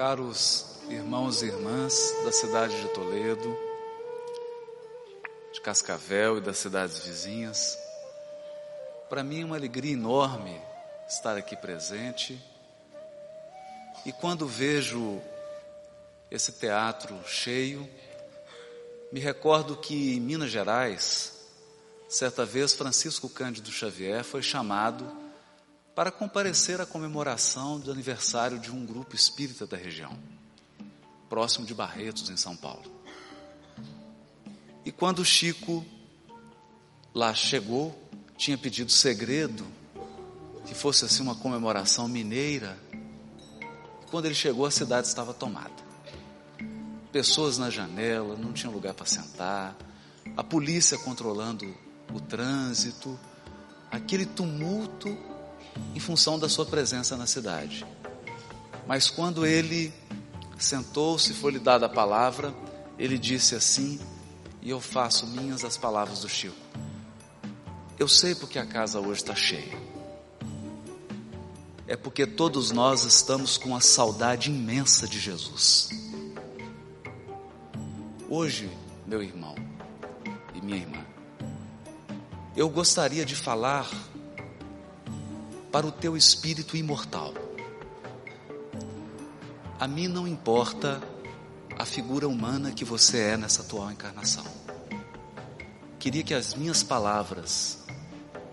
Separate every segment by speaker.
Speaker 1: Caros irmãos e irmãs da cidade de Toledo, de Cascavel e das cidades vizinhas, para mim é uma alegria enorme estar aqui presente. E quando vejo esse teatro cheio, me recordo que em Minas Gerais, certa vez Francisco Cândido Xavier foi chamado para comparecer à comemoração do aniversário de um grupo espírita da região, próximo de Barretos, em São Paulo. E quando Chico lá chegou, tinha pedido segredo, que fosse assim uma comemoração mineira. Quando ele chegou, a cidade estava tomada. Pessoas na janela, não tinha lugar para sentar, a polícia controlando o trânsito, aquele tumulto em função da sua presença na cidade. Mas quando ele sentou-se, foi lhe dada a palavra, ele disse assim, e eu faço minhas as palavras do Chico. Eu sei porque a casa hoje está cheia. É porque todos nós estamos com a saudade imensa de Jesus. Hoje, meu irmão e minha irmã, eu gostaria de falar para o teu espírito imortal. A mim não importa a figura humana que você é nessa atual encarnação. Queria que as minhas palavras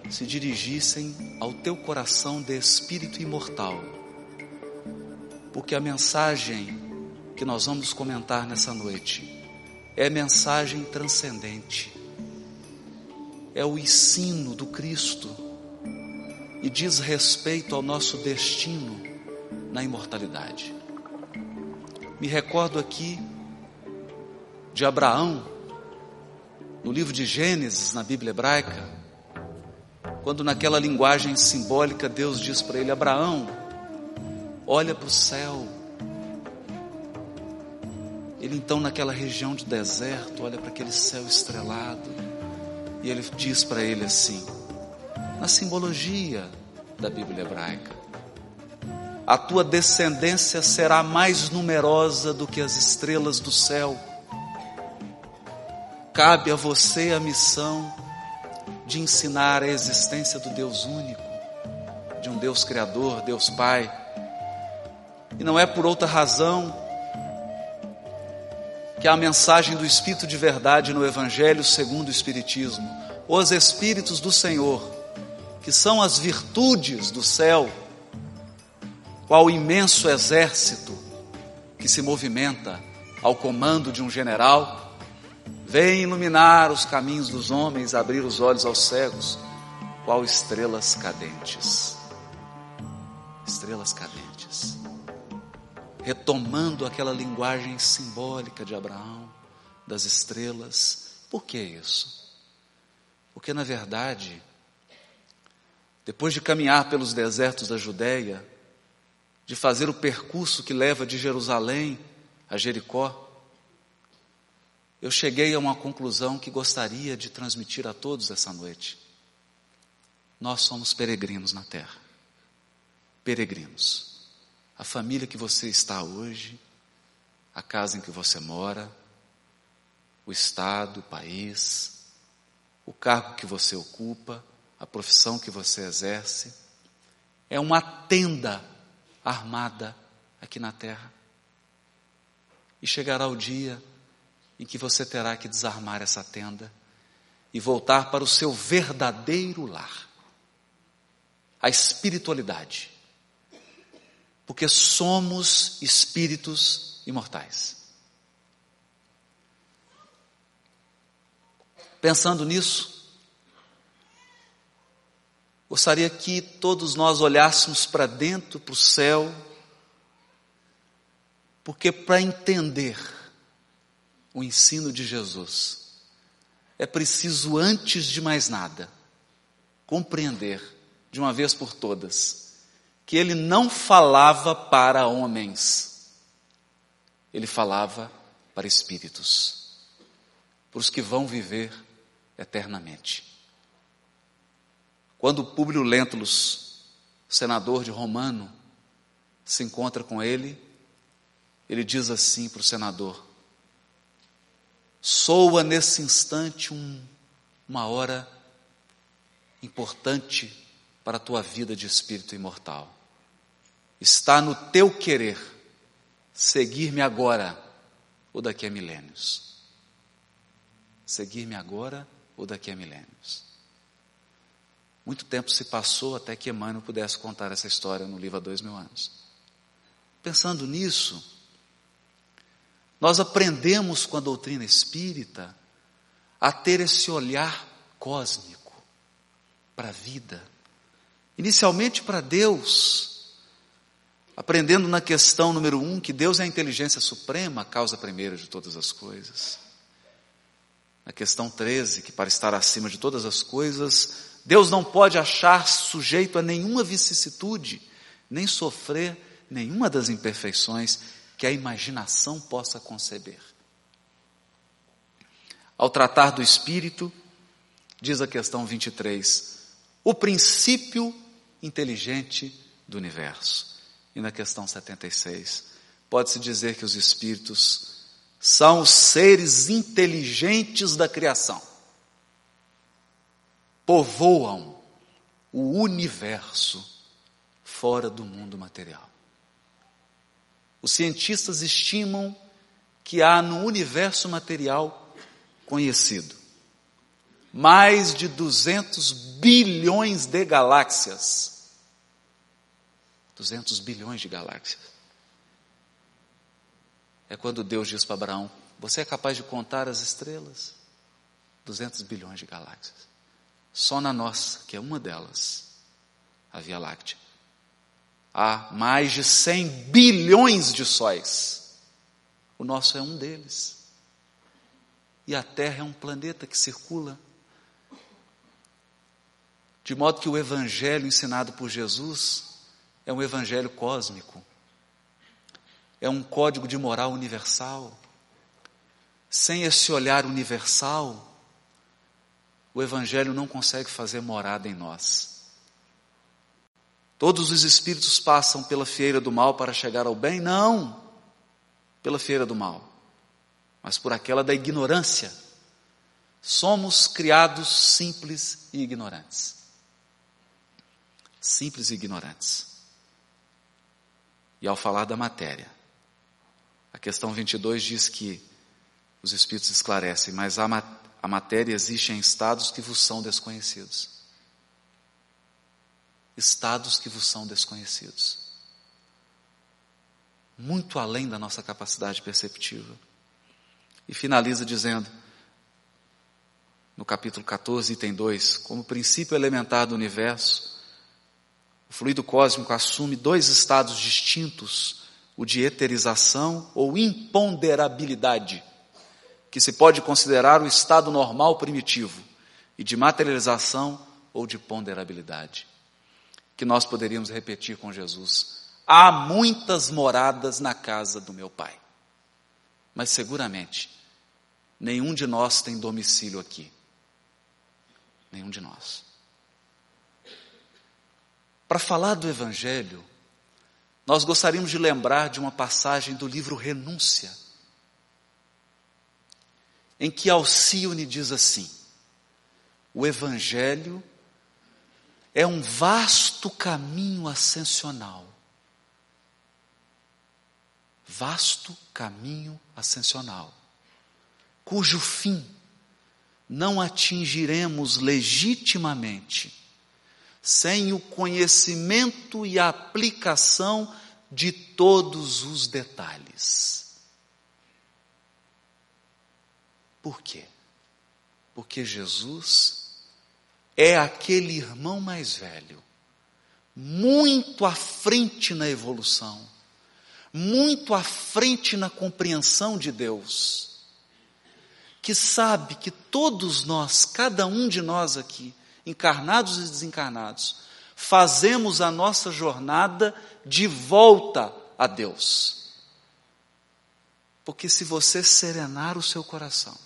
Speaker 1: se dirigissem ao teu coração de espírito imortal, porque a mensagem que nós vamos comentar nessa noite é mensagem transcendente, é o ensino do Cristo e diz respeito ao nosso destino na imortalidade. Me recordo aqui de Abraão, no livro de Gênesis, na Bíblia hebraica, quando naquela linguagem simbólica Deus diz para ele: Abraão, olha para o céu. Ele então, naquela região de deserto, olha para aquele céu estrelado e ele diz para ele assim: na simbologia da Bíblia hebraica. A tua descendência será mais numerosa do que as estrelas do céu. Cabe a você a missão de ensinar a existência do Deus único, de um Deus Criador, Deus Pai. E não é por outra razão que a mensagem do Espírito de verdade no Evangelho segundo o Espiritismo, os Espíritos do Senhor, que são as virtudes do céu, qual imenso exército que se movimenta ao comando de um general, vem iluminar os caminhos dos homens, abrir os olhos aos cegos, qual estrelas cadentes. Estrelas cadentes. Retomando aquela linguagem simbólica de Abraão, das estrelas. Por que isso? Porque na verdade, depois de caminhar pelos desertos da Judéia, de fazer o percurso que leva de Jerusalém a Jericó, eu cheguei a uma conclusão que gostaria de transmitir a todos essa noite. Nós somos peregrinos na terra. Peregrinos. A família que você está hoje, a casa em que você mora, o estado, o país, o cargo que você ocupa, a profissão que você exerce, é uma tenda armada aqui na terra. E chegará o dia em que você terá que desarmar essa tenda e voltar para o seu verdadeiro lar a espiritualidade. Porque somos espíritos imortais. Pensando nisso, Gostaria que todos nós olhássemos para dentro, para o céu, porque para entender o ensino de Jesus, é preciso, antes de mais nada, compreender, de uma vez por todas, que ele não falava para homens, ele falava para espíritos, para os que vão viver eternamente. Quando Públio Lentulus, senador de Romano, se encontra com ele, ele diz assim para o senador: soa nesse instante um, uma hora importante para a tua vida de espírito imortal. Está no teu querer seguir-me agora ou daqui a milênios. Seguir-me agora ou daqui a milênios. Muito tempo se passou até que Emmanuel pudesse contar essa história no livro há dois mil anos. Pensando nisso, nós aprendemos com a doutrina espírita a ter esse olhar cósmico para a vida, inicialmente para Deus, aprendendo na questão número um que Deus é a inteligência suprema, a causa primeira de todas as coisas. Na questão 13, que para estar acima de todas as coisas, Deus não pode achar sujeito a nenhuma vicissitude, nem sofrer nenhuma das imperfeições que a imaginação possa conceber. Ao tratar do espírito, diz a questão 23, o princípio inteligente do universo. E na questão 76, pode-se dizer que os espíritos são os seres inteligentes da criação. Povoam o universo fora do mundo material. Os cientistas estimam que há no universo material conhecido mais de 200 bilhões de galáxias. 200 bilhões de galáxias. É quando Deus diz para Abraão: Você é capaz de contar as estrelas? 200 bilhões de galáxias. Só na nossa, que é uma delas, a Via Láctea há mais de 100 bilhões de sóis. O nosso é um deles. E a Terra é um planeta que circula. De modo que o evangelho ensinado por Jesus é um evangelho cósmico. É um código de moral universal. Sem esse olhar universal, o evangelho não consegue fazer morada em nós. Todos os espíritos passam pela fieira do mal para chegar ao bem? Não, pela fieira do mal, mas por aquela da ignorância. Somos criados simples e ignorantes. Simples e ignorantes. E ao falar da matéria, a questão 22 diz que os espíritos esclarecem, mas a, a matéria existe em estados que vos são desconhecidos estados que vos são desconhecidos. Muito além da nossa capacidade perceptiva. E finaliza dizendo, no capítulo 14, item 2, como princípio elementar do universo, o fluido cósmico assume dois estados distintos, o de eterização ou imponderabilidade, que se pode considerar o estado normal primitivo, e de materialização ou de ponderabilidade que nós poderíamos repetir com Jesus. Há muitas moradas na casa do meu Pai. Mas seguramente, nenhum de nós tem domicílio aqui. Nenhum de nós. Para falar do Evangelho, nós gostaríamos de lembrar de uma passagem do livro Renúncia, em que Alcione diz assim: o Evangelho é um vasto caminho ascensional. Vasto caminho ascensional, cujo fim não atingiremos legitimamente sem o conhecimento e a aplicação de todos os detalhes. Por quê? Porque Jesus é aquele irmão mais velho, muito à frente na evolução, muito à frente na compreensão de Deus, que sabe que todos nós, cada um de nós aqui, encarnados e desencarnados, fazemos a nossa jornada de volta a Deus. Porque se você serenar o seu coração,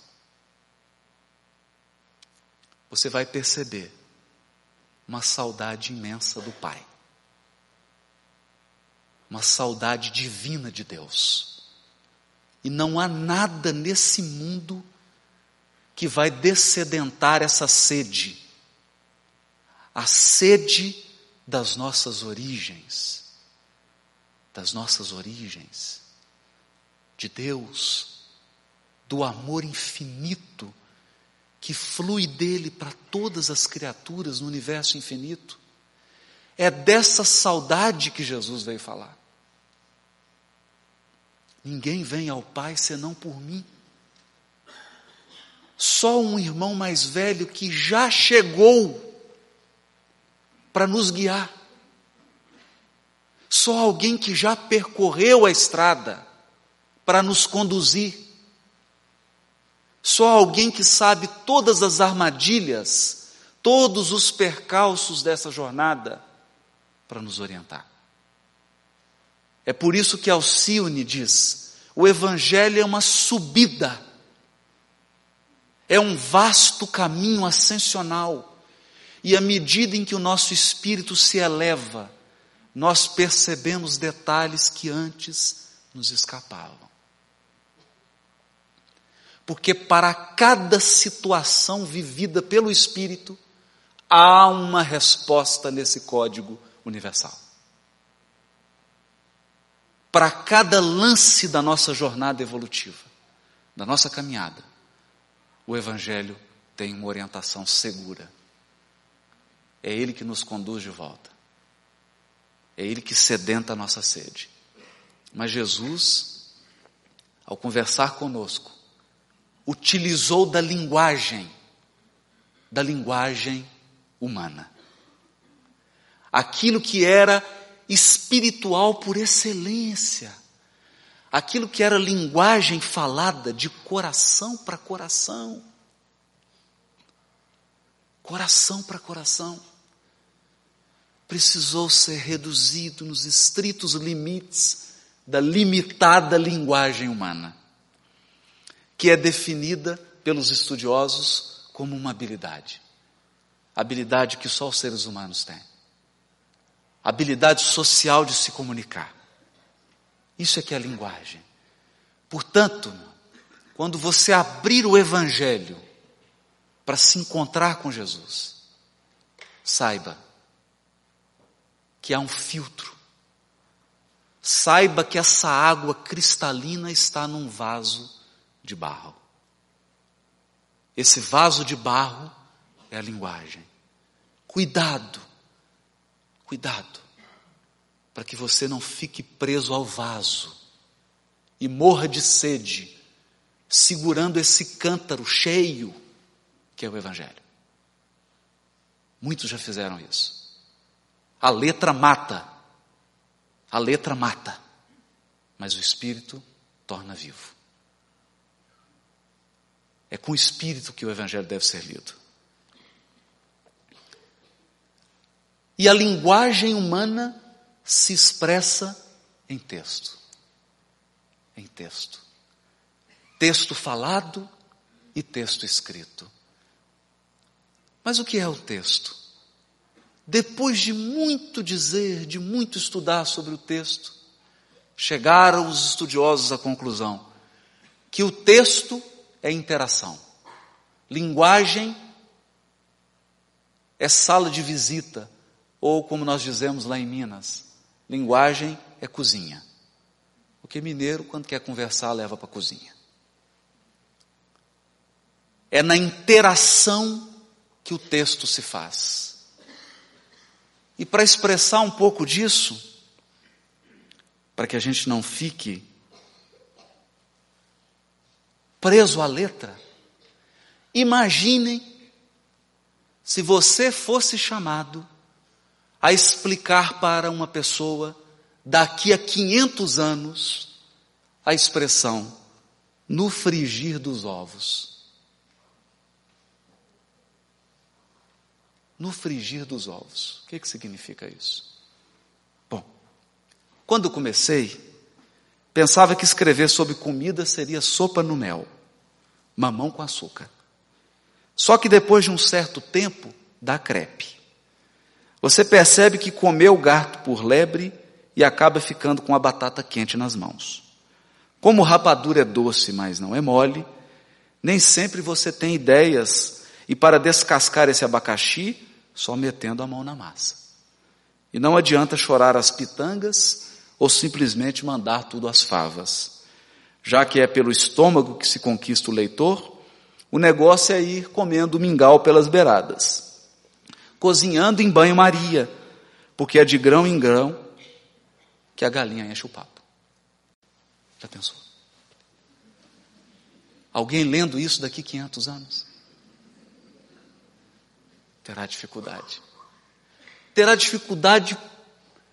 Speaker 1: você vai perceber uma saudade imensa do Pai. Uma saudade divina de Deus. E não há nada nesse mundo que vai descedentar essa sede. A sede das nossas origens. Das nossas origens. De Deus. Do amor infinito que flui dele para todas as criaturas no universo infinito. É dessa saudade que Jesus veio falar. Ninguém vem ao Pai senão por mim. Só um irmão mais velho que já chegou para nos guiar. Só alguém que já percorreu a estrada para nos conduzir. Só alguém que sabe todas as armadilhas, todos os percalços dessa jornada para nos orientar. É por isso que Alcione diz: o Evangelho é uma subida, é um vasto caminho ascensional, e à medida em que o nosso espírito se eleva, nós percebemos detalhes que antes nos escapavam. Porque para cada situação vivida pelo Espírito, há uma resposta nesse código universal para cada lance da nossa jornada evolutiva, da nossa caminhada, o Evangelho tem uma orientação segura. É Ele que nos conduz de volta. É Ele que sedenta a nossa sede. Mas Jesus, ao conversar conosco, utilizou da linguagem, da linguagem humana. Aquilo que era espiritual por excelência. Aquilo que era linguagem falada de coração para coração. Coração para coração. Precisou ser reduzido nos estritos limites da limitada linguagem humana, que é definida pelos estudiosos como uma habilidade. Habilidade que só os seres humanos têm habilidade social de se comunicar. Isso é que é a linguagem. Portanto, quando você abrir o Evangelho para se encontrar com Jesus, saiba que há um filtro. Saiba que essa água cristalina está num vaso de barro. Esse vaso de barro é a linguagem. Cuidado Cuidado, para que você não fique preso ao vaso e morra de sede, segurando esse cântaro cheio que é o Evangelho. Muitos já fizeram isso. A letra mata, a letra mata, mas o Espírito torna vivo. É com o Espírito que o Evangelho deve ser lido. E a linguagem humana se expressa em texto. Em texto. Texto falado e texto escrito. Mas o que é o texto? Depois de muito dizer, de muito estudar sobre o texto, chegaram os estudiosos à conclusão que o texto é interação. Linguagem é sala de visita ou como nós dizemos lá em Minas, linguagem é cozinha. Porque mineiro, quando quer conversar, leva para a cozinha. É na interação que o texto se faz. E para expressar um pouco disso, para que a gente não fique preso à letra, imaginem se você fosse chamado a explicar para uma pessoa, daqui a 500 anos, a expressão no frigir dos ovos. No frigir dos ovos. O que, que significa isso? Bom, quando comecei, pensava que escrever sobre comida seria sopa no mel, mamão com açúcar. Só que depois de um certo tempo, dá crepe. Você percebe que comeu o gato por lebre e acaba ficando com a batata quente nas mãos. Como rapadura é doce, mas não é mole, nem sempre você tem ideias e para descascar esse abacaxi, só metendo a mão na massa. E não adianta chorar as pitangas ou simplesmente mandar tudo às favas. Já que é pelo estômago que se conquista o leitor, o negócio é ir comendo mingau pelas beiradas, cozinhando em banho-maria, porque é de grão em grão que a galinha enche o papo. Já pensou? Alguém lendo isso daqui 500 anos? Terá dificuldade. Terá dificuldade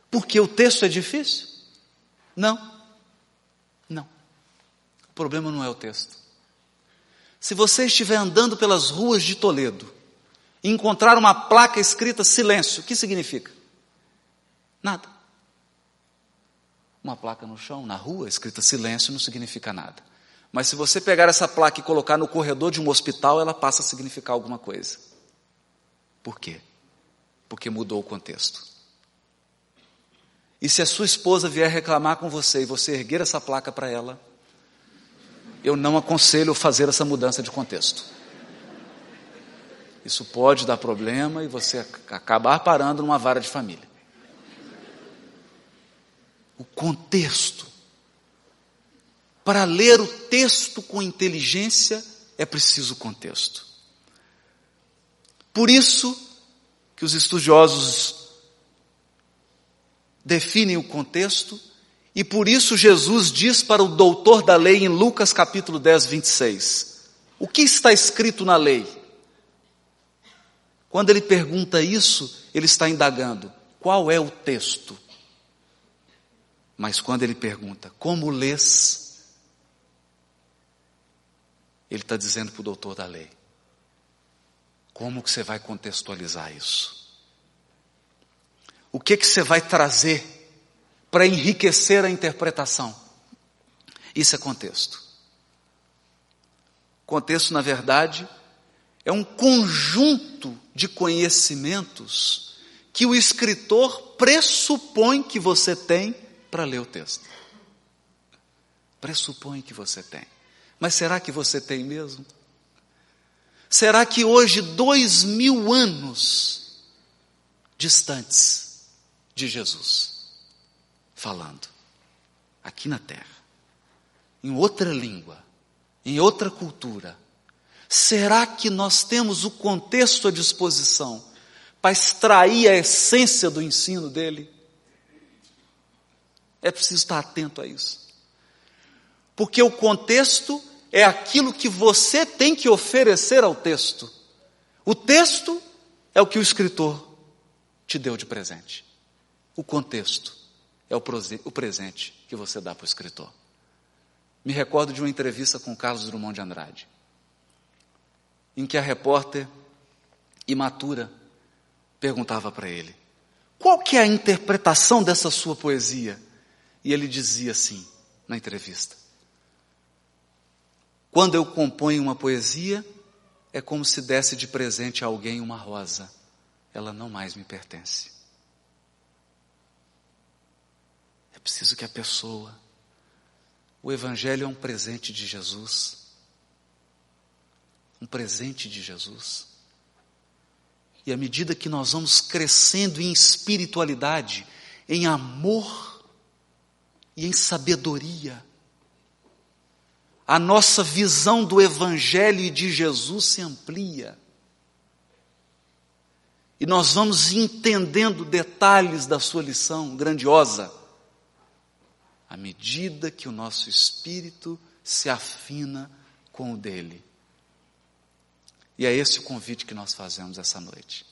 Speaker 1: porque o texto é difícil? Não. Não. O problema não é o texto. Se você estiver andando pelas ruas de Toledo e encontrar uma placa escrita silêncio, o que significa? Nada. Uma placa no chão, na rua, escrita silêncio, não significa nada. Mas se você pegar essa placa e colocar no corredor de um hospital, ela passa a significar alguma coisa. Por quê? Porque mudou o contexto. E se a sua esposa vier reclamar com você e você erguer essa placa para ela, eu não aconselho fazer essa mudança de contexto. Isso pode dar problema e você acabar parando numa vara de família o contexto. Para ler o texto com inteligência é preciso contexto. Por isso que os estudiosos definem o contexto e por isso Jesus diz para o doutor da lei em Lucas capítulo 10, 26, o que está escrito na lei? Quando ele pergunta isso, ele está indagando, qual é o texto? Mas quando ele pergunta, como lês? Ele está dizendo para o doutor da lei, como que você vai contextualizar isso? O que que você vai trazer para enriquecer a interpretação? Isso é contexto. Contexto, na verdade, é um conjunto de conhecimentos que o escritor pressupõe que você tem para ler o texto. Pressupõe que você tem. Mas será que você tem mesmo? Será que hoje, dois mil anos distantes de Jesus, falando, aqui na terra, em outra língua, em outra cultura, será que nós temos o contexto à disposição para extrair a essência do ensino dele? É preciso estar atento a isso. Porque o contexto é aquilo que você tem que oferecer ao texto. O texto é o que o escritor te deu de presente. O contexto é o presente que você dá para o escritor. Me recordo de uma entrevista com Carlos Drummond de Andrade, em que a repórter imatura perguntava para ele: qual que é a interpretação dessa sua poesia? E ele dizia assim na entrevista: Quando eu componho uma poesia, é como se desse de presente a alguém uma rosa. Ela não mais me pertence. É preciso que a pessoa. O Evangelho é um presente de Jesus. Um presente de Jesus. E à medida que nós vamos crescendo em espiritualidade, em amor, e em sabedoria. A nossa visão do Evangelho e de Jesus se amplia. E nós vamos entendendo detalhes da sua lição grandiosa, à medida que o nosso espírito se afina com o dele. E é esse o convite que nós fazemos essa noite.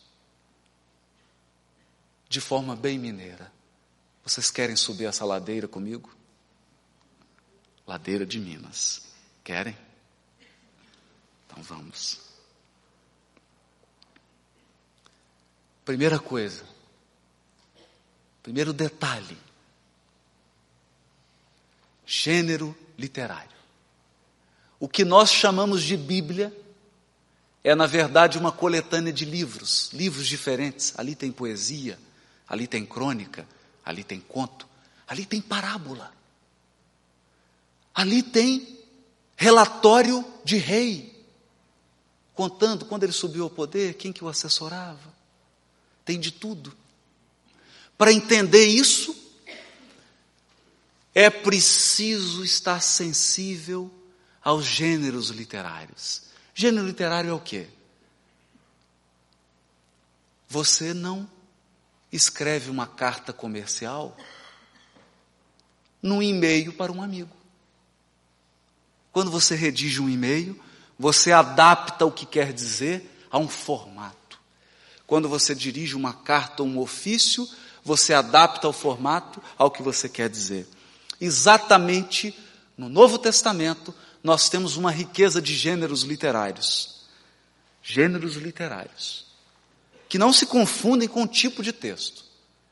Speaker 1: De forma bem mineira. Vocês querem subir essa ladeira comigo? Ladeira de Minas. Querem? Então vamos. Primeira coisa. Primeiro detalhe. Gênero literário. O que nós chamamos de Bíblia é, na verdade, uma coletânea de livros, livros diferentes. Ali tem poesia, ali tem crônica, ali tem conto, ali tem parábola. Ali tem relatório de rei, contando quando ele subiu ao poder, quem que o assessorava. Tem de tudo. Para entender isso, é preciso estar sensível aos gêneros literários. Gênero literário é o quê? Você não escreve uma carta comercial num e-mail para um amigo. Quando você redige um e-mail, você adapta o que quer dizer a um formato. Quando você dirige uma carta ou um ofício, você adapta o formato ao que você quer dizer. Exatamente no Novo Testamento, nós temos uma riqueza de gêneros literários. Gêneros literários. Que não se confundem com o tipo de texto.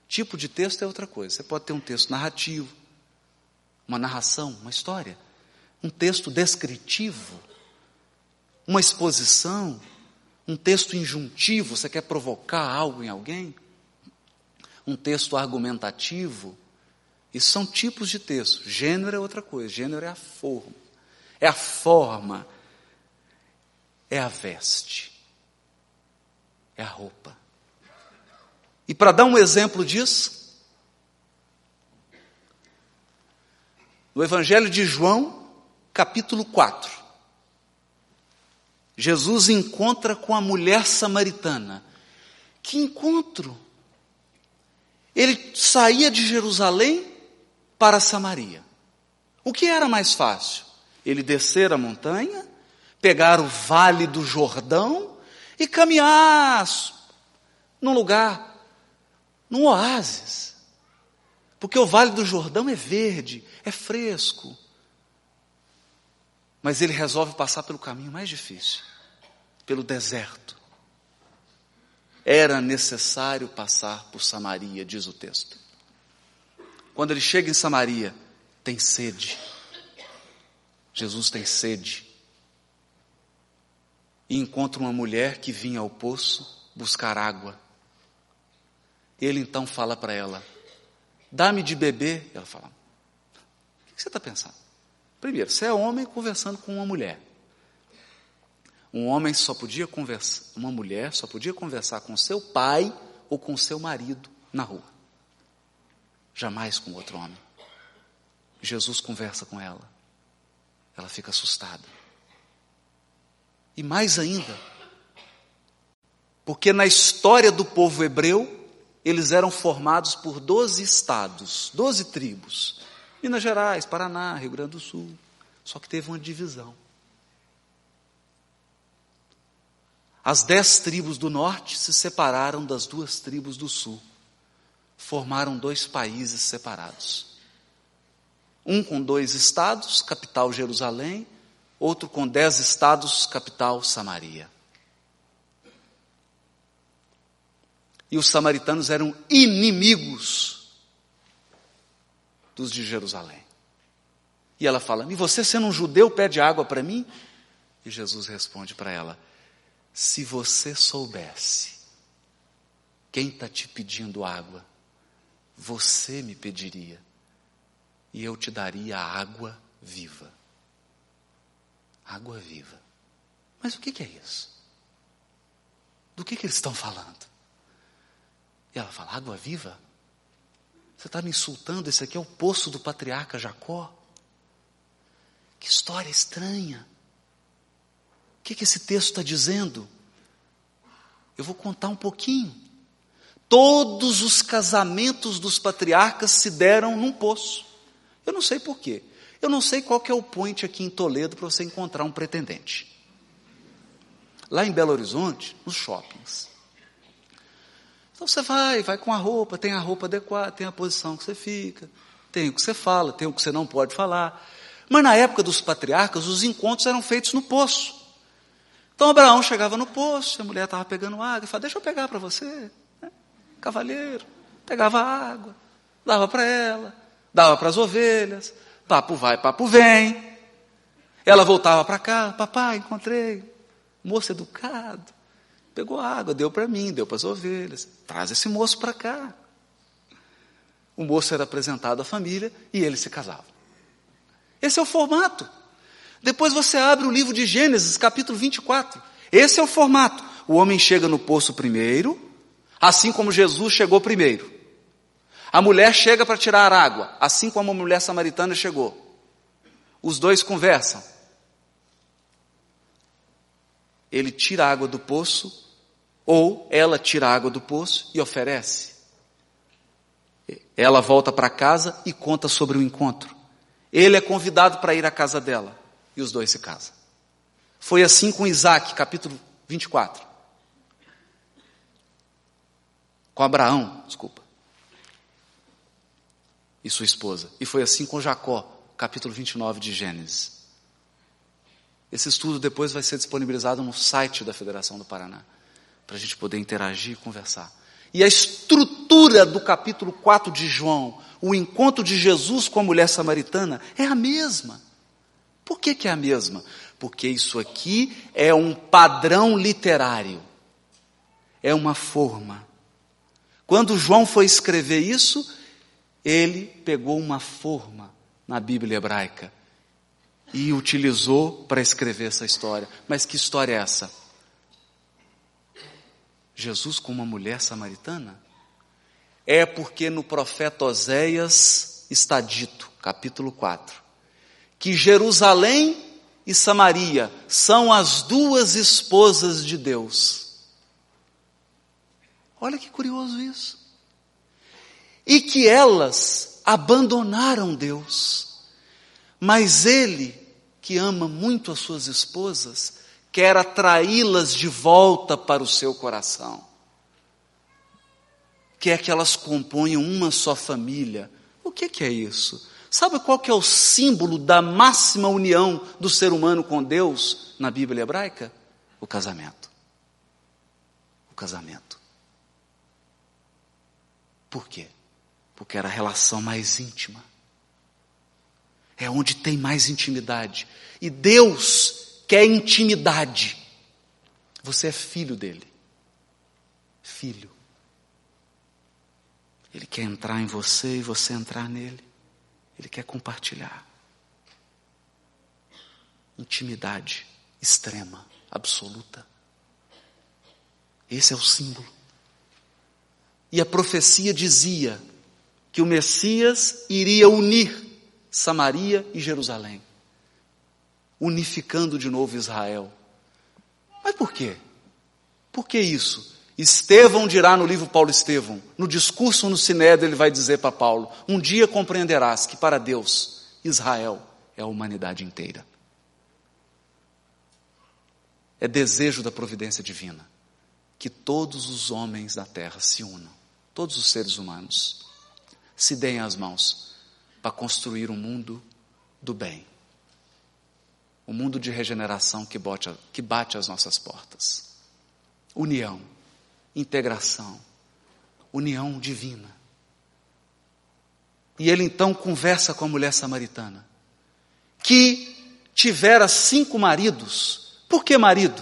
Speaker 1: Tipo de texto é outra coisa. Você pode ter um texto narrativo, uma narração, uma história, um texto descritivo, uma exposição, um texto injuntivo, você quer provocar algo em alguém, um texto argumentativo. Isso são tipos de texto. Gênero é outra coisa. Gênero é a forma. É a forma. É a veste. É a roupa. E para dar um exemplo disso, no Evangelho de João, capítulo 4. Jesus encontra com a mulher samaritana. Que encontro! Ele saía de Jerusalém para Samaria. O que era mais fácil? Ele descer a montanha, pegar o vale do Jordão e caminhar num lugar, num oásis. Porque o Vale do Jordão é verde, é fresco. Mas ele resolve passar pelo caminho mais difícil pelo deserto. Era necessário passar por Samaria, diz o texto. Quando ele chega em Samaria, tem sede. Jesus tem sede. E encontra uma mulher que vinha ao poço buscar água. Ele então fala para ela: Dá-me de beber. Ela fala: O que você está pensando? Primeiro, você é homem conversando com uma mulher. Um homem só podia conversar, uma mulher só podia conversar com seu pai ou com seu marido na rua. Jamais com outro homem. Jesus conversa com ela. Ela fica assustada. E mais ainda, porque na história do povo hebreu, eles eram formados por 12 estados, 12 tribos. Minas Gerais, Paraná, Rio Grande do Sul. Só que teve uma divisão. As dez tribos do norte se separaram das duas tribos do sul. Formaram dois países separados. Um com dois estados, capital Jerusalém, outro com dez estados, capital Samaria. E os samaritanos eram inimigos dos de Jerusalém. E ela fala: E você, sendo um judeu, pede água para mim? E Jesus responde para ela: Se você soubesse quem está te pedindo água, você me pediria, e eu te daria água viva. Água viva. Mas o que, é isso? Do que, que eles estão falando? E ela fala: água viva? Você está me insultando? Esse aqui é o poço do patriarca Jacó. Que história estranha. O que, que esse texto está dizendo? Eu vou contar um pouquinho. Todos os casamentos dos patriarcas se deram num poço. Eu não sei porquê. Eu não sei qual que é o point aqui em Toledo para você encontrar um pretendente. Lá em Belo Horizonte, nos shoppings. Então você vai, vai com a roupa, tem a roupa adequada, tem a posição que você fica, tem o que você fala, tem o que você não pode falar. Mas na época dos patriarcas, os encontros eram feitos no poço. Então Abraão chegava no poço, a mulher estava pegando água, e falava, deixa eu pegar para você. Cavalheiro, pegava água, dava para ela, dava para as ovelhas, papo vai, papo vem. Ela voltava para cá, papai, encontrei, moço educado. Pegou água, deu para mim, deu para as ovelhas. Traz esse moço para cá. O moço era apresentado à família e ele se casava. Esse é o formato. Depois você abre o livro de Gênesis, capítulo 24. Esse é o formato. O homem chega no poço primeiro, assim como Jesus chegou primeiro. A mulher chega para tirar água, assim como a mulher samaritana chegou. Os dois conversam. Ele tira a água do poço, ou ela tira a água do poço e oferece. Ela volta para casa e conta sobre o encontro. Ele é convidado para ir à casa dela e os dois se casam. Foi assim com Isaac, capítulo 24. Com Abraão, desculpa. E sua esposa. E foi assim com Jacó, capítulo 29 de Gênesis. Esse estudo depois vai ser disponibilizado no site da Federação do Paraná, para a gente poder interagir e conversar. E a estrutura do capítulo 4 de João, o encontro de Jesus com a mulher samaritana, é a mesma. Por que, que é a mesma? Porque isso aqui é um padrão literário, é uma forma. Quando João foi escrever isso, ele pegou uma forma na Bíblia hebraica e utilizou para escrever essa história. Mas que história é essa? Jesus com uma mulher samaritana? É porque no profeta Oséias está dito, capítulo 4, que Jerusalém e Samaria são as duas esposas de Deus. Olha que curioso isso. E que elas abandonaram Deus, mas Ele, que ama muito as suas esposas, quer atraí-las de volta para o seu coração. Quer que elas componham uma só família. O que, que é isso? Sabe qual que é o símbolo da máxima união do ser humano com Deus na Bíblia hebraica? O casamento. O casamento. Por quê? Porque era a relação mais íntima. É onde tem mais intimidade. E Deus quer intimidade. Você é filho dele. Filho. Ele quer entrar em você e você entrar nele. Ele quer compartilhar. Intimidade extrema, absoluta. Esse é o símbolo. E a profecia dizia que o Messias iria unir Samaria e Jerusalém unificando de novo Israel. Mas por quê? Por que isso? Estevão dirá no livro Paulo Estevão, no discurso no Sinédrio, ele vai dizer para Paulo: Um dia compreenderás que para Deus, Israel é a humanidade inteira. É desejo da providência divina que todos os homens da terra se unam, todos os seres humanos, se deem as mãos para construir um mundo do bem o mundo de regeneração que bate, que bate às nossas portas. União, integração, união divina. E ele então conversa com a mulher samaritana, que tivera cinco maridos. Por que marido?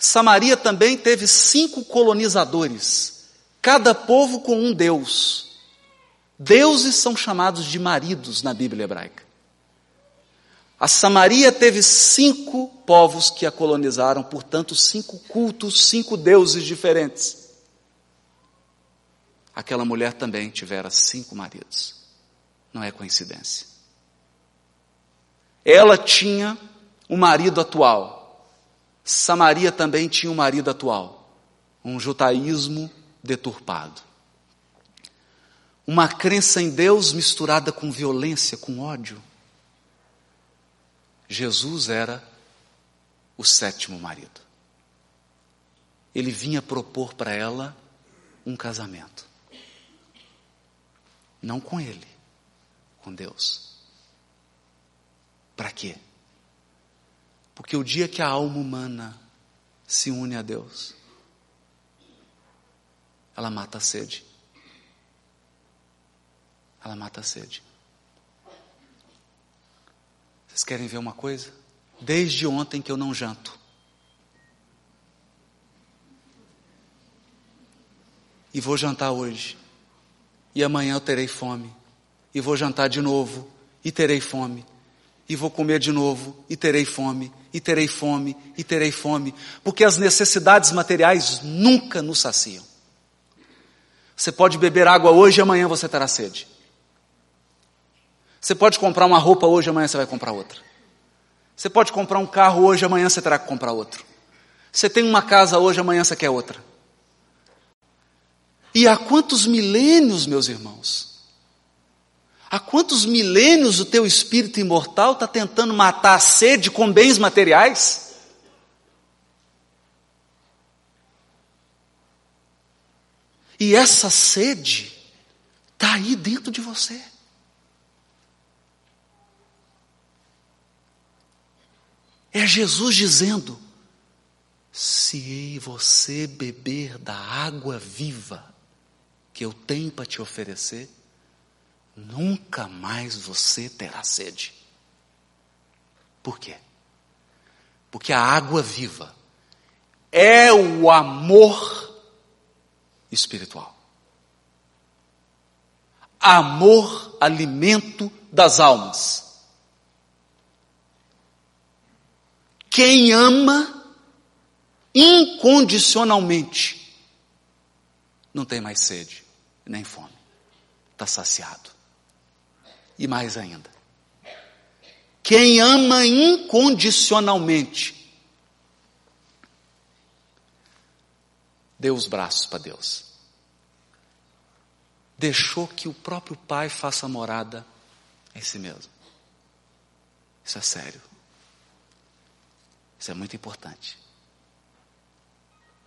Speaker 1: Samaria também teve cinco colonizadores, cada povo com um deus. Deuses são chamados de maridos na Bíblia hebraica. A Samaria teve cinco povos que a colonizaram, portanto, cinco cultos, cinco deuses diferentes. Aquela mulher também tivera cinco maridos. Não é coincidência. Ela tinha um marido atual. Samaria também tinha um marido atual. Um judaísmo deturpado. Uma crença em Deus misturada com violência, com ódio. Jesus era o sétimo marido. Ele vinha propor para ela um casamento. Não com ele, com Deus. Para quê? Porque o dia que a alma humana se une a Deus, ela mata a sede. Ela mata a sede. Vocês querem ver uma coisa? Desde ontem que eu não janto. E vou jantar hoje. E amanhã eu terei fome. E vou jantar de novo. e terei fome. E vou comer de novo e terei fome, e terei fome, e terei fome. Porque as necessidades materiais nunca nos saciam. Você pode beber água hoje e amanhã você terá sede. Você pode comprar uma roupa hoje e amanhã você vai comprar outra. Você pode comprar um carro hoje e amanhã você terá que comprar outro. Você tem uma casa hoje amanhã você quer outra. E há quantos milênios, meus irmãos? Há quantos milênios o teu espírito imortal está tentando matar a sede com bens materiais? E essa sede está aí dentro de você. É Jesus dizendo: se você beber da água viva que eu tenho para te oferecer, nunca mais você terá sede. Por quê? Porque a água viva é o amor espiritual. Amor, alimento das almas. Quem ama incondicionalmente não tem mais sede nem fome, está saciado. E mais ainda, quem ama incondicionalmente, deu os braços para Deus. Deixou que o próprio Pai faça morada em si mesmo. Isso é sério. Isso é muito importante.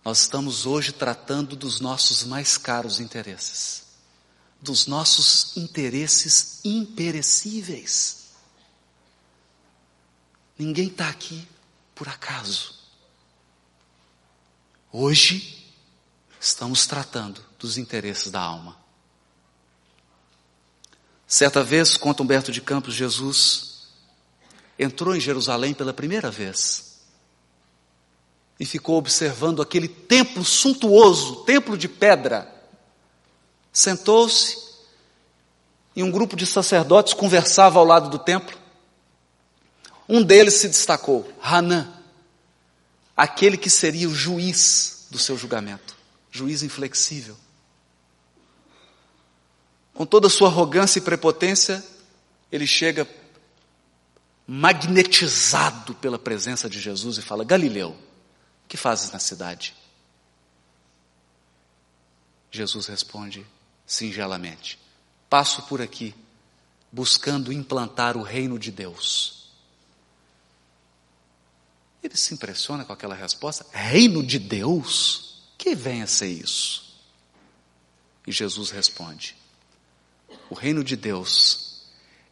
Speaker 1: Nós estamos hoje tratando dos nossos mais caros interesses, dos nossos interesses imperecíveis. Ninguém está aqui por acaso. Hoje, estamos tratando dos interesses da alma. Certa vez, conta Humberto de Campos, Jesus entrou em Jerusalém pela primeira vez e ficou observando aquele templo suntuoso, templo de pedra. Sentou-se e um grupo de sacerdotes conversava ao lado do templo. Um deles se destacou, Hanã, aquele que seria o juiz do seu julgamento, juiz inflexível. Com toda a sua arrogância e prepotência, ele chega magnetizado pela presença de Jesus e fala: Galileu, que fazes na cidade? Jesus responde singelamente: Passo por aqui, buscando implantar o reino de Deus. Ele se impressiona com aquela resposta: Reino de Deus? Que vem a ser isso? E Jesus responde: O reino de Deus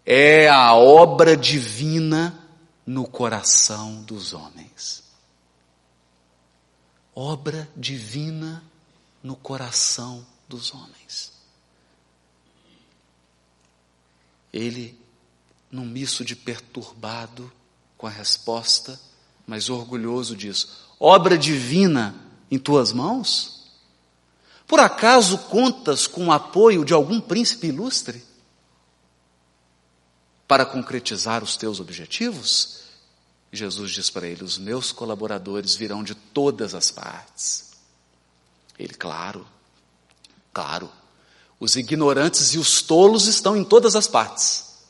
Speaker 1: é a obra divina no coração dos homens obra divina no coração dos homens. Ele, num misto de perturbado com a resposta, mas orgulhoso diz: obra divina em tuas mãos? Por acaso contas com o apoio de algum príncipe ilustre para concretizar os teus objetivos? Jesus diz para ele: Os meus colaboradores virão de todas as partes. Ele, claro, claro, os ignorantes e os tolos estão em todas as partes.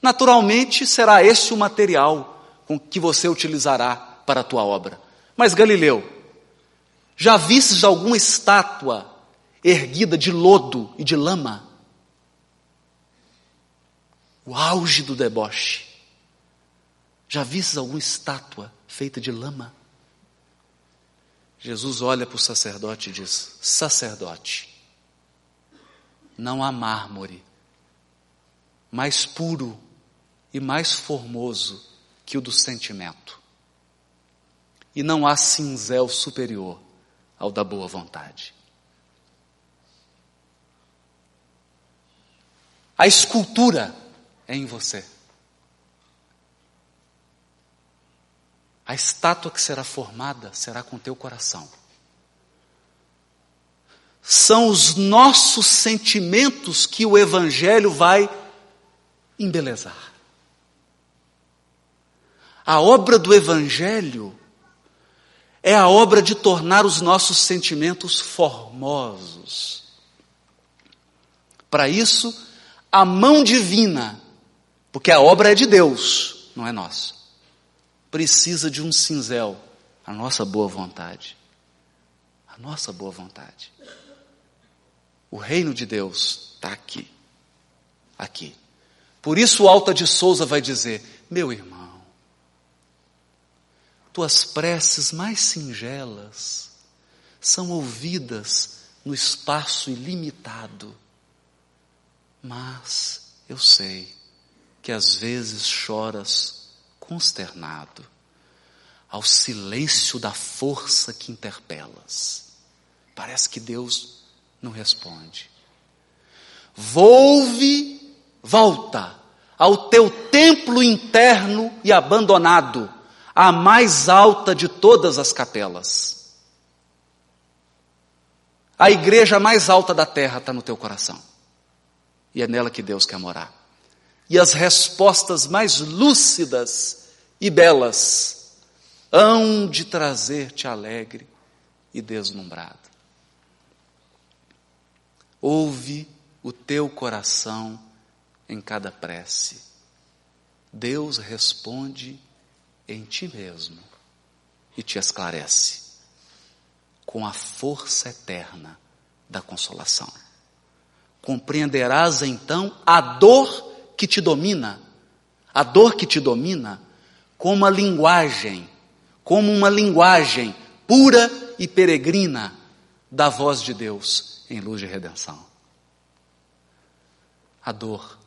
Speaker 1: Naturalmente será esse o material com que você utilizará para a tua obra. Mas Galileu, já vistes alguma estátua erguida de lodo e de lama? O auge do deboche. Já vistes alguma estátua feita de lama? Jesus olha para o sacerdote e diz: Sacerdote, não há mármore mais puro e mais formoso que o do sentimento, e não há cinzel superior ao da boa vontade. A escultura é em você. A estátua que será formada será com teu coração. São os nossos sentimentos que o Evangelho vai embelezar. A obra do Evangelho é a obra de tornar os nossos sentimentos formosos. Para isso, a mão divina, porque a obra é de Deus, não é nossa, precisa de um cinzel, a nossa boa vontade. A nossa boa vontade. O reino de Deus está aqui. Aqui. Por isso Alta de Souza vai dizer: Meu irmão, tuas preces mais singelas são ouvidas no espaço ilimitado. Mas eu sei que às vezes choras consternado ao silêncio da força que interpelas. Parece que Deus não responde. Volve, volta ao teu templo interno e abandonado, a mais alta de todas as capelas. A igreja mais alta da terra está no teu coração. E é nela que Deus quer morar. E as respostas mais lúcidas e belas hão de trazer-te alegre e deslumbrado. Ouve o teu coração em cada prece. Deus responde em ti mesmo e te esclarece com a força eterna da consolação. Compreenderás então a dor que te domina, a dor que te domina, como uma linguagem, como uma linguagem pura e peregrina da voz de Deus em luz de redenção. A dor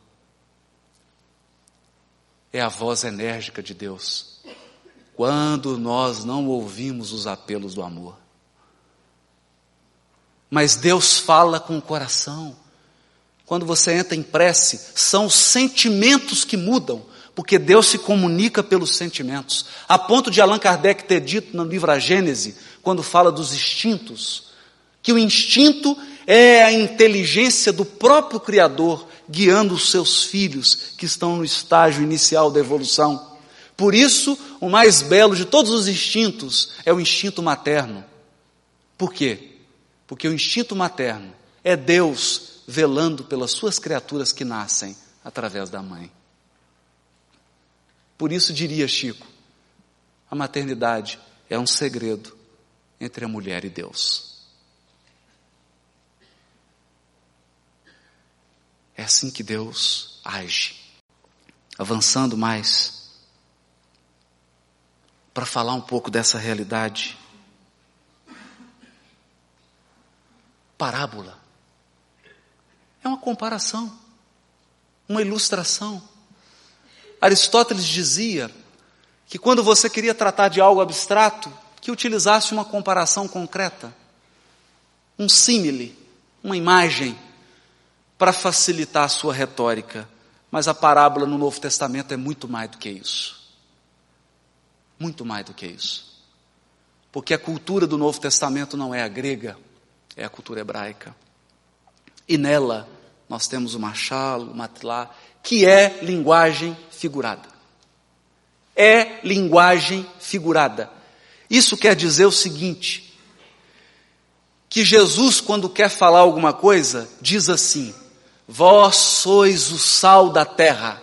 Speaker 1: é a voz enérgica de Deus quando nós não ouvimos os apelos do amor. Mas Deus fala com o coração. Quando você entra em prece, são os sentimentos que mudam, porque Deus se comunica pelos sentimentos. A ponto de Allan Kardec ter dito no livro A Gênese, quando fala dos instintos, que o instinto é a inteligência do próprio Criador guiando os seus filhos que estão no estágio inicial da evolução. Por isso, o mais belo de todos os instintos é o instinto materno. Por quê? Porque o instinto materno é Deus velando pelas suas criaturas que nascem através da mãe. Por isso diria Chico, a maternidade é um segredo entre a mulher e Deus. É assim que Deus age. Avançando mais, para falar um pouco dessa realidade. Parábola é uma comparação, uma ilustração. Aristóteles dizia que quando você queria tratar de algo abstrato, que utilizasse uma comparação concreta, um símile, uma imagem para facilitar a sua retórica. Mas a parábola no Novo Testamento é muito mais do que isso. Muito mais do que isso. Porque a cultura do Novo Testamento não é a grega, é a cultura hebraica. E nela nós temos o machalo, o matilá, que é linguagem figurada. É linguagem figurada. Isso quer dizer o seguinte: que Jesus, quando quer falar alguma coisa, diz assim: Vós sois o sal da terra.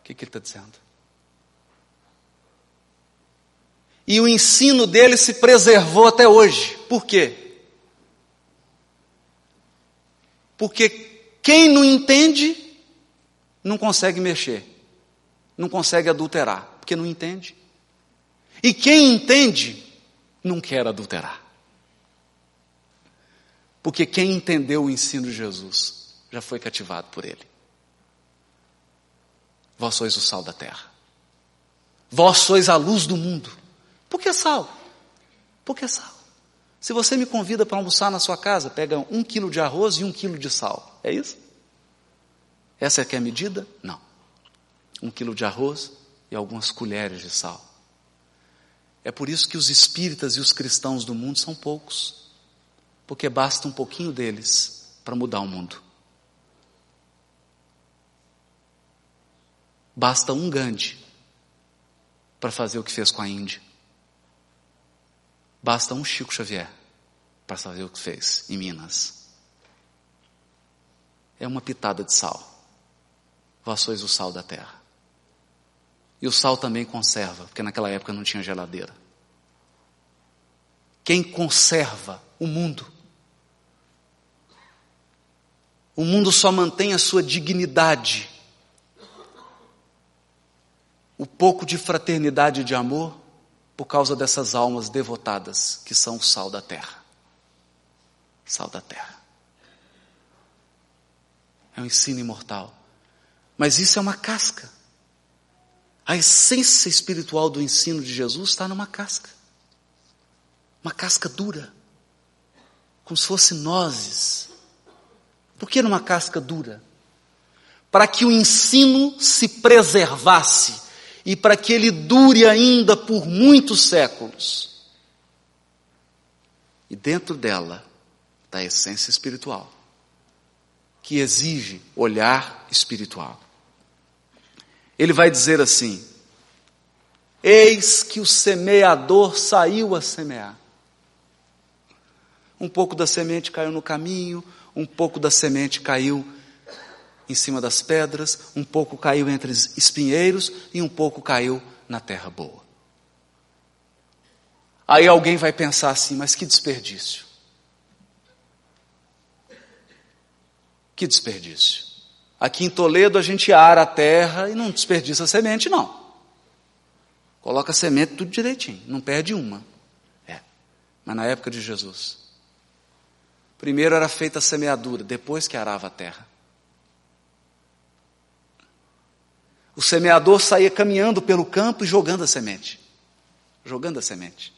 Speaker 1: O que, que ele está dizendo? E o ensino dele se preservou até hoje. Por quê? Porque quem não entende, não consegue mexer, não consegue adulterar, porque não entende. E quem entende, não quer adulterar. Porque quem entendeu o ensino de Jesus já foi cativado por ele. Vós sois o sal da terra. Vós sois a luz do mundo. Por que sal? Por que sal? Se você me convida para almoçar na sua casa, pega um quilo de arroz e um quilo de sal. É isso? Essa é que é a medida? Não. Um quilo de arroz e algumas colheres de sal. É por isso que os espíritas e os cristãos do mundo são poucos. Porque basta um pouquinho deles para mudar o mundo. Basta um Gandhi para fazer o que fez com a Índia. Basta um Chico Xavier para fazer o que fez em Minas. É uma pitada de sal. Vós sois o sal da terra. E o sal também conserva, porque naquela época não tinha geladeira. Quem conserva o mundo? O mundo só mantém a sua dignidade. O pouco de fraternidade e de amor por causa dessas almas devotadas que são o sal da terra. Sal da terra. É um ensino imortal. Mas isso é uma casca. A essência espiritual do ensino de Jesus está numa casca. Uma casca dura. Como se fosse nozes. Por que numa casca dura? Para que o ensino se preservasse e para que ele dure ainda por muitos séculos. E dentro dela está a essência espiritual, que exige olhar espiritual. Ele vai dizer assim: Eis que o semeador saiu a semear. Um pouco da semente caiu no caminho, um pouco da semente caiu em cima das pedras, um pouco caiu entre espinheiros e um pouco caiu na terra boa. Aí alguém vai pensar assim, mas que desperdício. Que desperdício. Aqui em Toledo a gente ara a terra e não desperdiça a semente, não. Coloca a semente tudo direitinho, não perde uma. É. Mas na época de Jesus, primeiro era feita a semeadura, depois que arava a terra. O semeador saía caminhando pelo campo e jogando a semente. Jogando a semente.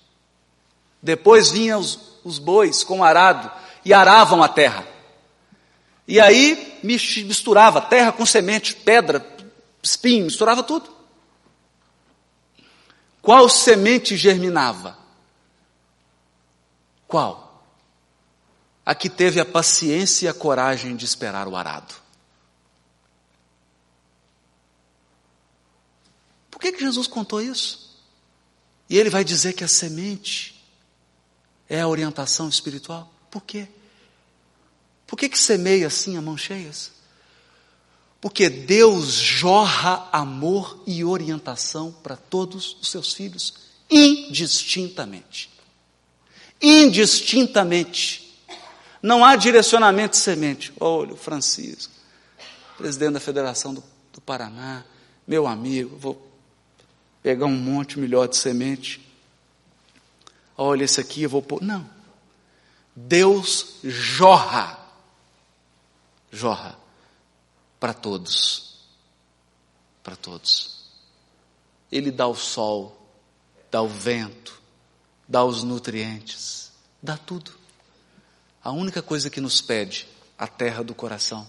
Speaker 1: Depois vinham os, os bois com arado e aravam a terra. E aí misturava terra com semente, pedra, espinho, misturava tudo. Qual semente germinava? Qual? A que teve a paciência e a coragem de esperar o arado. Por que, que Jesus contou isso? E ele vai dizer que a semente é a orientação espiritual. Por quê? Por que, que semeia assim a mão cheias? Porque Deus jorra amor e orientação para todos os seus filhos, indistintamente. Indistintamente. Não há direcionamento de semente. Olha, o Francisco, presidente da Federação do, do Paraná, meu amigo, vou pegar um monte melhor de semente. Olha, esse aqui eu vou pôr. Não. Deus jorra. Jorra. Para todos. Para todos. Ele dá o sol, dá o vento, dá os nutrientes, dá tudo. A única coisa que nos pede, a terra do coração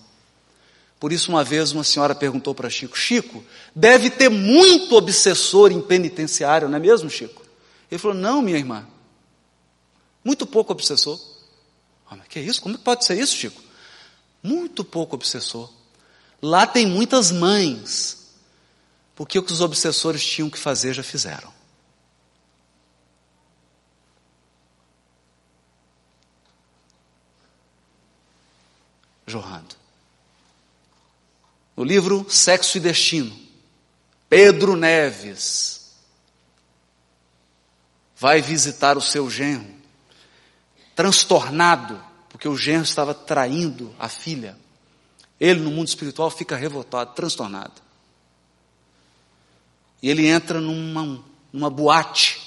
Speaker 1: por isso, uma vez, uma senhora perguntou para Chico: Chico, deve ter muito obsessor em penitenciário, não é mesmo, Chico? Ele falou: Não, minha irmã. Muito pouco obsessor. Ah, mas que isso? Como pode ser isso, Chico? Muito pouco obsessor. Lá tem muitas mães, porque o que os obsessores tinham que fazer já fizeram. Jorrando. No livro Sexo e Destino, Pedro Neves vai visitar o seu genro, transtornado, porque o genro estava traindo a filha. Ele, no mundo espiritual, fica revoltado, transtornado. E ele entra numa, numa boate.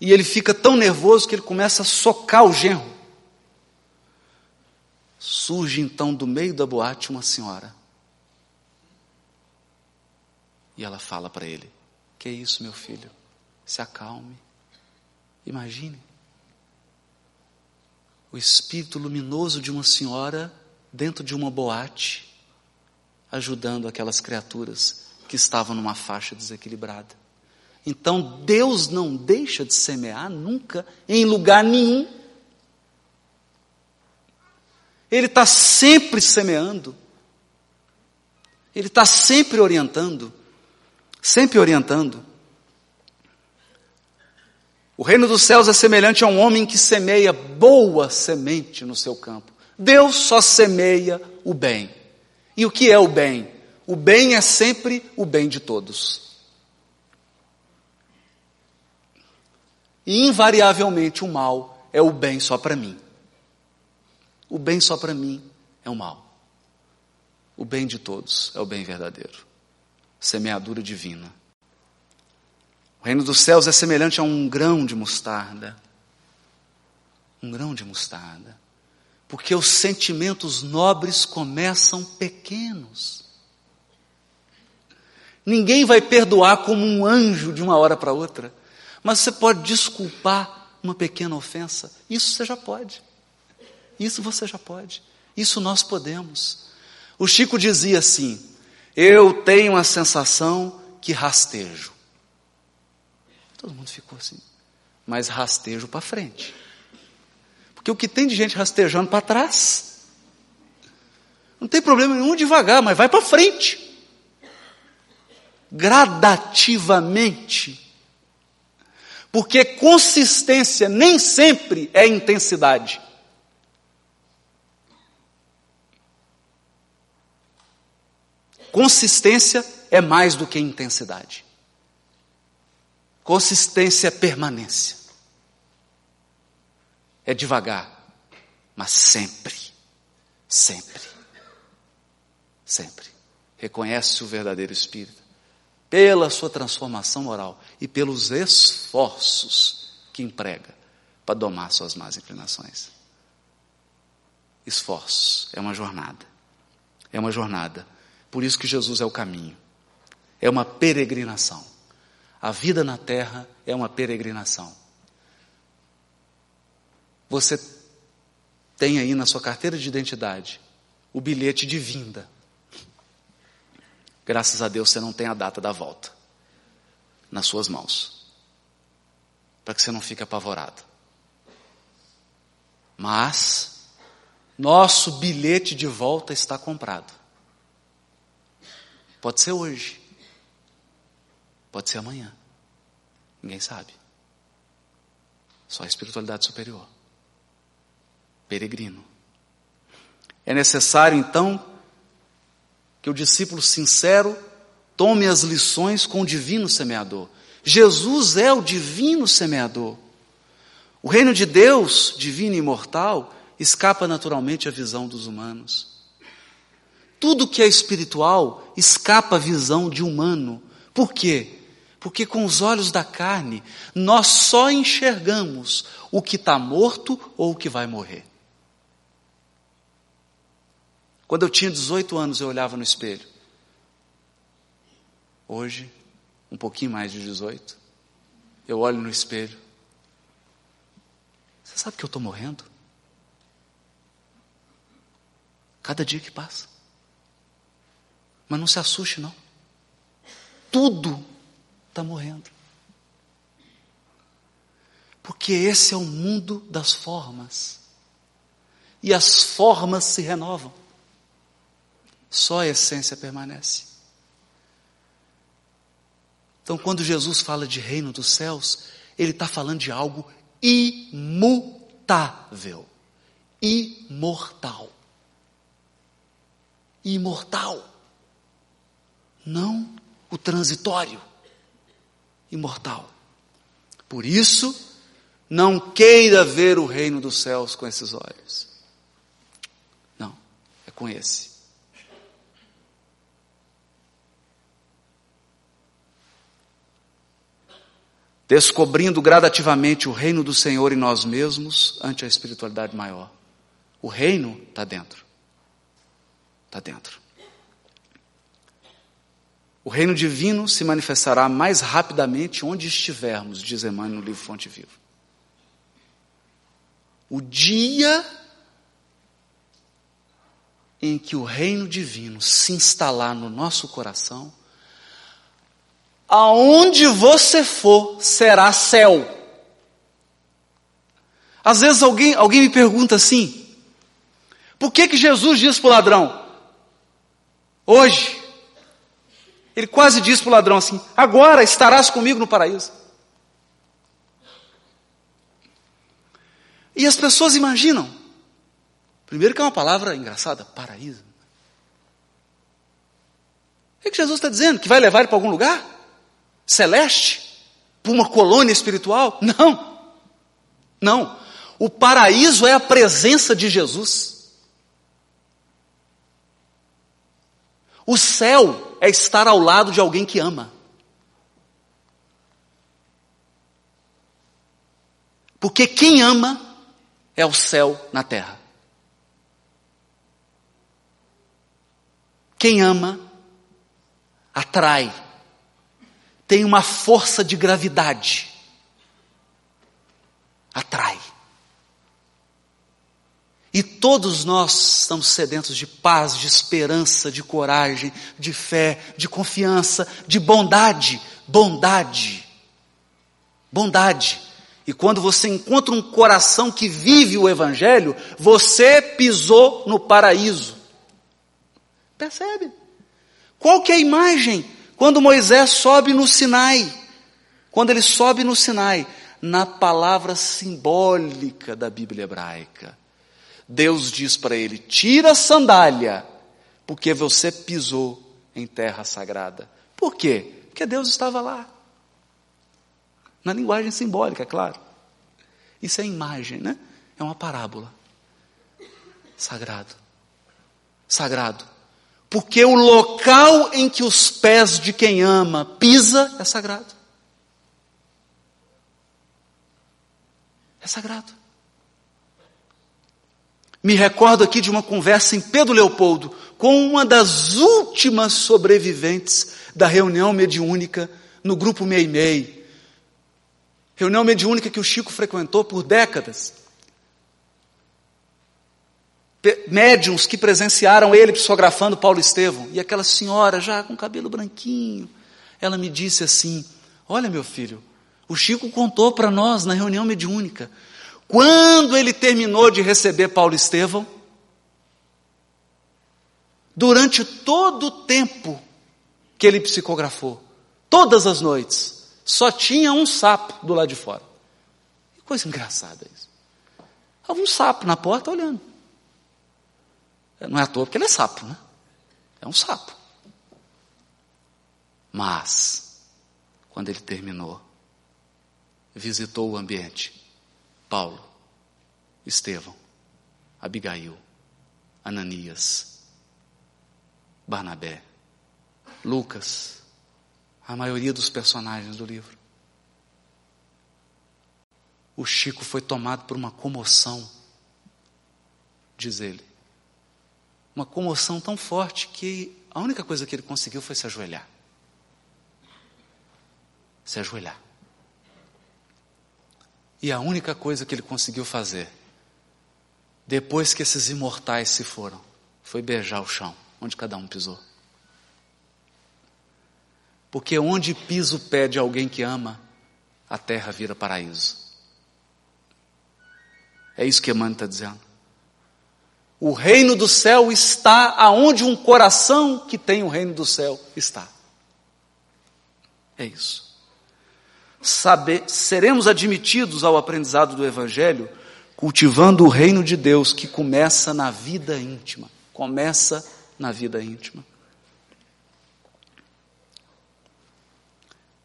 Speaker 1: E ele fica tão nervoso que ele começa a socar o genro. Surge então do meio da boate uma senhora. E ela fala para ele: Que é isso, meu filho? Se acalme. Imagine o espírito luminoso de uma senhora dentro de uma boate, ajudando aquelas criaturas que estavam numa faixa desequilibrada. Então Deus não deixa de semear nunca, em lugar nenhum. Ele está sempre semeando, ele está sempre orientando, sempre orientando. O reino dos céus é semelhante a um homem que semeia boa semente no seu campo. Deus só semeia o bem. E o que é o bem? O bem é sempre o bem de todos. E invariavelmente o mal é o bem só para mim. O bem só para mim é o mal. O bem de todos é o bem verdadeiro. Semeadura divina. O reino dos céus é semelhante a um grão de mostarda. Um grão de mostarda. Porque os sentimentos nobres começam pequenos. Ninguém vai perdoar como um anjo de uma hora para outra. Mas você pode desculpar uma pequena ofensa. Isso você já pode. Isso você já pode. Isso nós podemos. O Chico dizia assim: Eu tenho a sensação que rastejo. Todo mundo ficou assim. Mas rastejo para frente. Porque o que tem de gente rastejando para trás, não tem problema nenhum devagar, mas vai para frente. Gradativamente. Porque consistência nem sempre é intensidade. Consistência é mais do que intensidade. Consistência é permanência. É devagar, mas sempre, sempre, sempre. Reconhece o verdadeiro Espírito pela sua transformação moral e pelos esforços que emprega para domar suas más inclinações. Esforços, é uma jornada. É uma jornada por isso que Jesus é o caminho. É uma peregrinação. A vida na terra é uma peregrinação. Você tem aí na sua carteira de identidade o bilhete de vinda. Graças a Deus você não tem a data da volta nas suas mãos. Para que você não fique apavorado. Mas nosso bilhete de volta está comprado. Pode ser hoje. Pode ser amanhã. Ninguém sabe. Só a espiritualidade superior. Peregrino. É necessário, então, que o discípulo sincero tome as lições com o divino semeador. Jesus é o divino semeador. O reino de Deus, divino e imortal, escapa naturalmente à visão dos humanos. Tudo que é espiritual escapa à visão de humano. Por quê? Porque com os olhos da carne nós só enxergamos o que está morto ou o que vai morrer. Quando eu tinha 18 anos eu olhava no espelho. Hoje, um pouquinho mais de 18, eu olho no espelho. Você sabe que eu estou morrendo? Cada dia que passa. Mas não se assuste, não. Tudo está morrendo. Porque esse é o mundo das formas. E as formas se renovam. Só a essência permanece. Então, quando Jesus fala de reino dos céus, ele está falando de algo imutável, imortal. Imortal não o transitório, imortal. Por isso, não queira ver o reino dos céus com esses olhos. Não, é com esse. Descobrindo gradativamente o reino do Senhor em nós mesmos ante a espiritualidade maior. O reino está dentro. Está dentro. O reino divino se manifestará mais rapidamente onde estivermos, diz Emmanuel no livro Fonte Viva. O dia em que o reino divino se instalar no nosso coração, aonde você for será céu. Às vezes alguém, alguém me pergunta assim, Por que, que Jesus diz para o ladrão? Hoje, ele quase diz para o ladrão assim: agora estarás comigo no paraíso. E as pessoas imaginam, primeiro que é uma palavra engraçada, paraíso. O que Jesus está dizendo? Que vai levar ele para algum lugar? Celeste? Para uma colônia espiritual? Não. Não. O paraíso é a presença de Jesus. O céu é estar ao lado de alguém que ama. Porque quem ama é o céu na terra. Quem ama atrai, tem uma força de gravidade, atrai. E todos nós estamos sedentos de paz, de esperança, de coragem, de fé, de confiança, de bondade. Bondade. Bondade. E quando você encontra um coração que vive o Evangelho, você pisou no paraíso. Percebe? Qual que é a imagem? Quando Moisés sobe no Sinai. Quando ele sobe no Sinai, na palavra simbólica da Bíblia hebraica. Deus diz para ele: tira a sandália, porque você pisou em terra sagrada. Por quê? Porque Deus estava lá. Na linguagem simbólica, claro. Isso é imagem, né? É uma parábola. Sagrado. Sagrado. Porque o local em que os pés de quem ama pisa é sagrado. É sagrado. Me recordo aqui de uma conversa em Pedro Leopoldo com uma das últimas sobreviventes da reunião mediúnica no grupo Meimei. Reunião mediúnica que o Chico frequentou por décadas médiums que presenciaram ele psicografando Paulo Estevão. E aquela senhora, já com cabelo branquinho, ela me disse assim: Olha, meu filho, o Chico contou para nós na reunião mediúnica. Quando ele terminou de receber Paulo Estevão, durante todo o tempo que ele psicografou, todas as noites, só tinha um sapo do lado de fora. Que coisa engraçada isso. Algum sapo na porta olhando. Não é à toa porque ele é sapo, né? É um sapo. Mas, quando ele terminou, visitou o ambiente. Paulo, Estevão, Abigail, Ananias, Barnabé, Lucas, a maioria dos personagens do livro. O Chico foi tomado por uma comoção, diz ele uma comoção tão forte que a única coisa que ele conseguiu foi se ajoelhar. Se ajoelhar. E a única coisa que ele conseguiu fazer, depois que esses imortais se foram, foi beijar o chão, onde cada um pisou. Porque onde pisa o pé de alguém que ama, a terra vira paraíso. É isso que Emmanuel está dizendo. O reino do céu está aonde um coração que tem o reino do céu está. É isso. Saber, seremos admitidos ao aprendizado do Evangelho cultivando o reino de Deus que começa na vida íntima. Começa na vida íntima.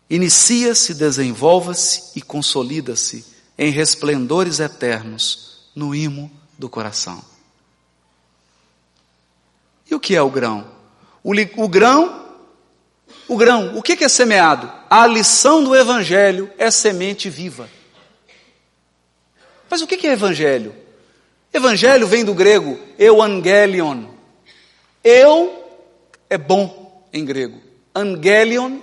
Speaker 1: Inicia-se, desenvolva-se e consolida-se em resplendores eternos no imo do coração. E o que é o grão? O, o grão, o grão, o que é semeado? A lição do Evangelho é semente viva. Mas o que é Evangelho? Evangelho vem do grego euangelion. Eu é bom em grego. Angelion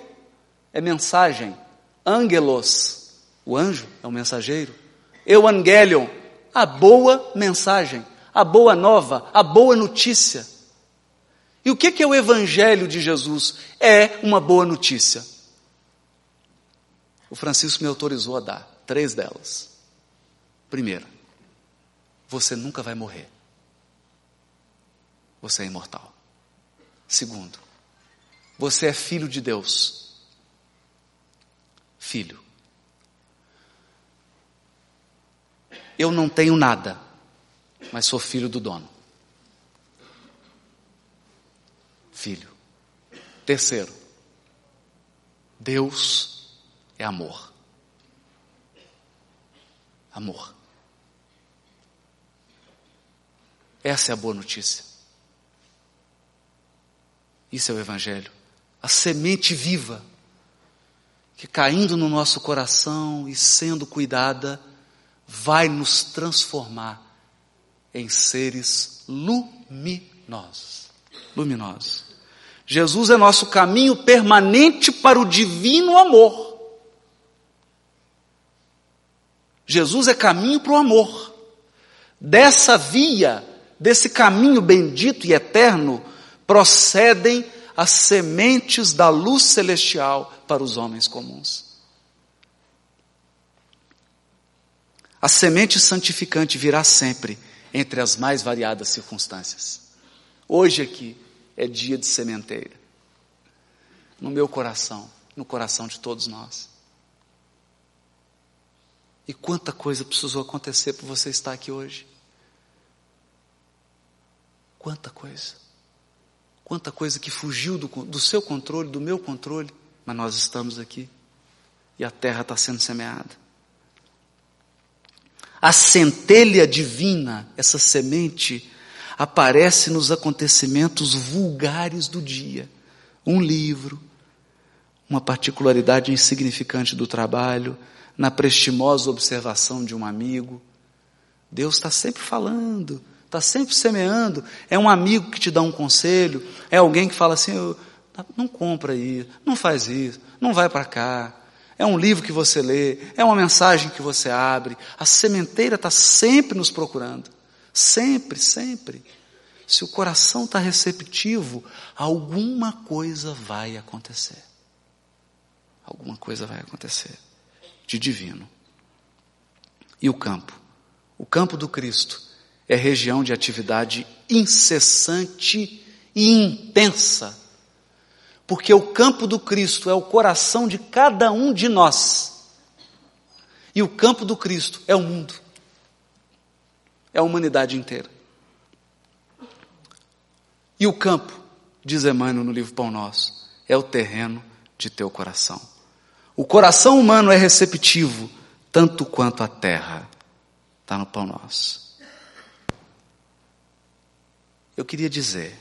Speaker 1: é mensagem. Angelos, o anjo é o mensageiro. Evangelion, a boa mensagem, a boa nova, a boa notícia. E o que é o Evangelho de Jesus? É uma boa notícia. O Francisco me autorizou a dar três delas. Primeira, você nunca vai morrer. você é imortal. Segundo, você é filho de Deus. Filho. Eu não tenho nada, mas sou filho do dono. Filho. Terceiro, Deus é amor. Amor. Essa é a boa notícia. Isso é o Evangelho. A semente viva, que caindo no nosso coração e sendo cuidada, vai nos transformar em seres luminosos. Luminosos. Jesus é nosso caminho permanente para o divino amor. Jesus é caminho para o amor. Dessa via, desse caminho bendito e eterno, procedem as sementes da luz celestial para os homens comuns. A semente santificante virá sempre entre as mais variadas circunstâncias. Hoje aqui é dia de sementeira. No meu coração, no coração de todos nós. E quanta coisa precisou acontecer para você estar aqui hoje. Quanta coisa. Quanta coisa que fugiu do, do seu controle, do meu controle, mas nós estamos aqui. E a terra está sendo semeada. A centelha divina, essa semente, aparece nos acontecimentos vulgares do dia. Um livro, uma particularidade insignificante do trabalho, na prestimosa observação de um amigo. Deus está sempre falando, está sempre semeando. É um amigo que te dá um conselho, é alguém que fala assim: não compra isso, não faz isso, não vai para cá é um livro que você lê, é uma mensagem que você abre. A sementeira está sempre nos procurando. Sempre, sempre. Se o coração está receptivo, alguma coisa vai acontecer. Alguma coisa vai acontecer de divino. E o campo? O campo do Cristo é região de atividade incessante e intensa porque o campo do Cristo é o coração de cada um de nós. E o campo do Cristo é o mundo, é a humanidade inteira. E o campo, diz Emmanuel no livro Pão Nosso, é o terreno de teu coração. O coração humano é receptivo, tanto quanto a terra. Está no Pão Nosso. Eu queria dizer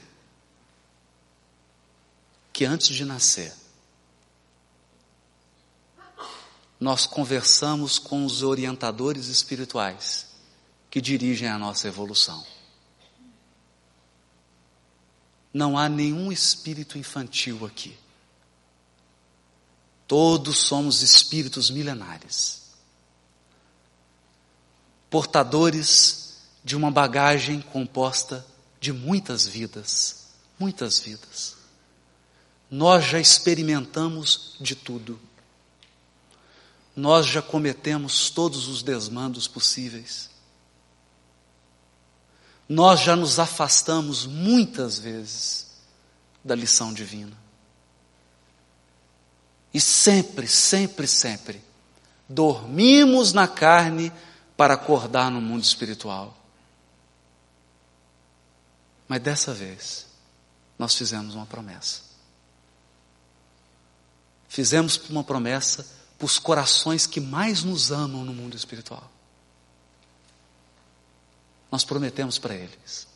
Speaker 1: que antes de nascer, nós conversamos com os orientadores espirituais que dirigem a nossa evolução. Não há nenhum espírito infantil aqui. Todos somos espíritos milenares, portadores de uma bagagem composta de muitas vidas, muitas vidas nós já experimentamos de tudo. Nós já cometemos todos os desmandos possíveis. Nós já nos afastamos muitas vezes da lição divina. E sempre, sempre, sempre, dormimos na carne para acordar no mundo espiritual. Mas dessa vez, nós fizemos uma promessa fizemos uma promessa para os corações que mais nos amam no mundo espiritual. Nós prometemos para eles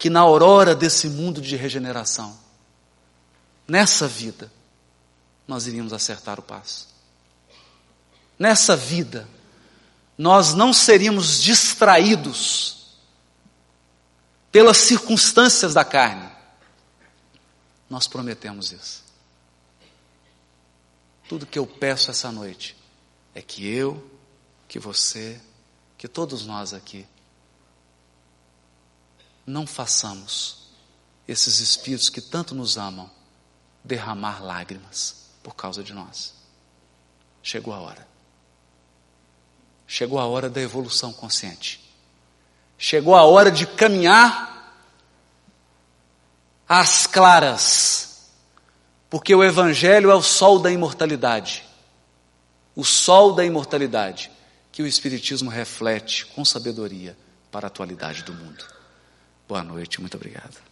Speaker 1: que na aurora desse mundo de regeneração, nessa vida, nós iríamos acertar o passo. Nessa vida, nós não seríamos distraídos pelas circunstâncias da carne. Nós prometemos isso. Tudo que eu peço essa noite é que eu, que você, que todos nós aqui, não façamos esses espíritos que tanto nos amam derramar lágrimas por causa de nós. Chegou a hora. Chegou a hora da evolução consciente. Chegou a hora de caminhar às claras, porque o Evangelho é o sol da imortalidade, o sol da imortalidade que o Espiritismo reflete com sabedoria para a atualidade do mundo. Boa noite, muito obrigado.